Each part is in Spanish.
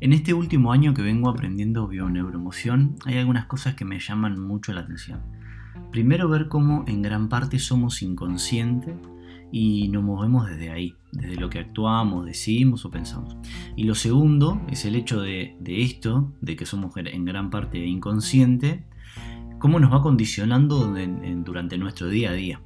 En este último año que vengo aprendiendo bioneuroemoción, hay algunas cosas que me llaman mucho la atención. Primero ver cómo en gran parte somos inconscientes y nos movemos desde ahí, desde lo que actuamos, decimos o pensamos. Y lo segundo es el hecho de, esto, de que somos en gran parte inconsciente, cómo nos va condicionando durante nuestro día a día.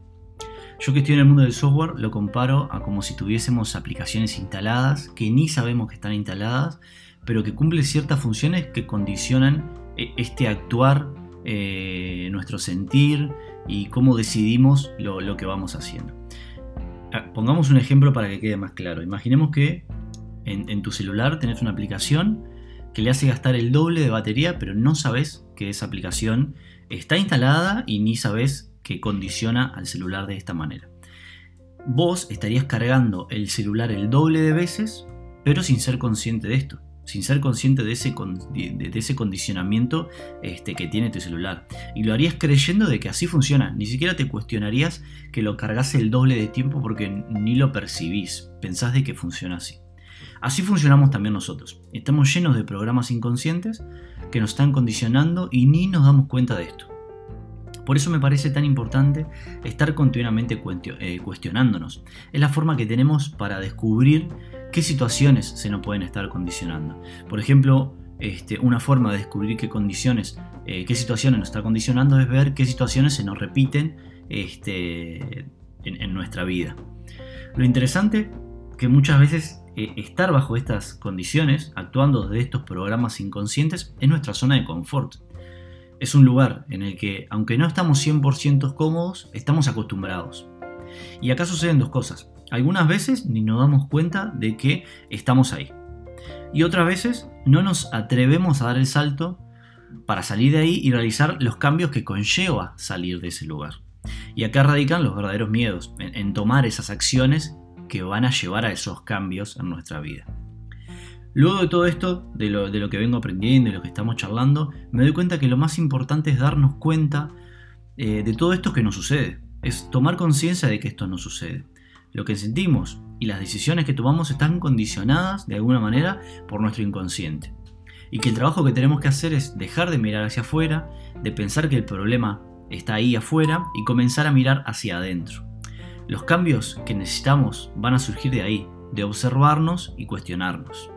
Yo que estoy en el mundo del software lo comparo a como si tuviésemos aplicaciones instaladas que ni sabemos que están instaladas, pero que cumplen ciertas funciones que condicionan eh, este actuar, eh, nuestro sentir y cómo decidimos lo, que vamos haciendo. Ah, pongamos un ejemplo para que quede más claro. Imaginemos que en, en tu celular tenés una aplicación que le hace gastar el doble de batería, pero no sabes que esa aplicación está instalada y ni sabes que condiciona al celular de esta manera. Vos estarías cargando el celular el doble de veces, pero sin ser consciente de esto, sin ser consciente de ese, de, ese condicionamiento este, que tiene tu celular. Y lo harías creyendo de que así funciona. Ni siquiera te cuestionarías que lo cargase el doble de tiempo porque ni lo percibís. Pensás de que funciona así. Así funcionamos también nosotros. Estamos llenos de programas inconscientes que nos están condicionando y ni nos damos cuenta de esto. Por eso me parece tan importante estar continuamente eh, cuestionándonos. Es la forma que tenemos para descubrir qué situaciones se nos pueden estar condicionando. Por ejemplo, este, una forma de descubrir qué condiciones, eh, qué situaciones nos está condicionando es ver qué situaciones se nos repiten este, en, nuestra vida. Lo interesante que muchas veces eh, estar bajo estas condiciones, actuando desde estos programas inconscientes, es nuestra zona de confort es un lugar en el que, aunque no estamos 100% cómodos, estamos acostumbrados. Y acá suceden dos cosas. Algunas veces ni nos damos cuenta de que estamos ahí. Y otras veces no nos atrevemos a dar el salto para salir de ahí y realizar los cambios que conlleva salir de ese lugar. Y acá radican los verdaderos miedos, en, en tomar esas acciones que van a llevar a esos cambios en nuestra vida. Luego de todo esto, de lo, que vengo aprendiendo y lo que estamos charlando, me doy cuenta que lo más importante es darnos cuenta eh, de todo esto que nos sucede. Es tomar conciencia de que esto no sucede. Lo que sentimos y las decisiones que tomamos están condicionadas de alguna manera por nuestro inconsciente. Y que el trabajo que tenemos que hacer es dejar de mirar hacia afuera, de pensar que el problema está ahí afuera y comenzar a mirar hacia adentro. Los cambios que necesitamos van a surgir de ahí, de observarnos y cuestionarnos.